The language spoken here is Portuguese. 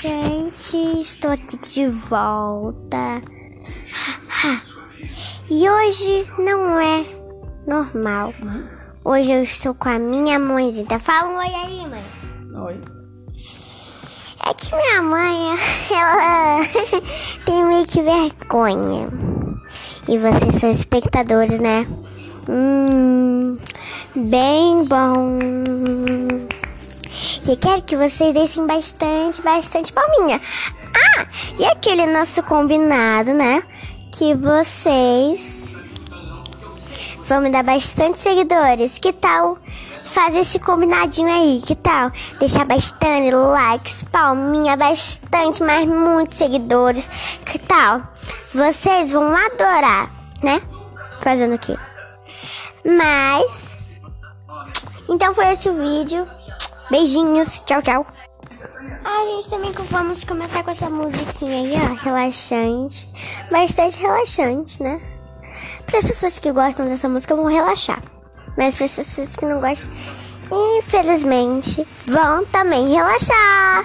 gente, estou aqui de volta. E hoje não é normal. Hoje eu estou com a minha mãezinha. Fala um oi aí, mãe. Oi. É que minha mãe, ela tem meio que vergonha. E vocês são espectadores, né? Hum, bem bom. E eu quero que vocês deixem bastante, bastante palminha. Ah, e aquele nosso combinado, né? Que vocês vão me dar bastante seguidores. Que tal fazer esse combinadinho aí? Que tal deixar bastante likes, palminha, bastante, mas muitos seguidores? Que tal? Vocês vão adorar, né? Fazendo o quê? Mas. Então foi esse o vídeo. Beijinhos, tchau, tchau. A gente também vamos começar com essa musiquinha aí, ó, relaxante. Bastante relaxante, né? Para as pessoas que gostam dessa música vão relaxar. Mas para as pessoas que não gostam, infelizmente, vão também relaxar.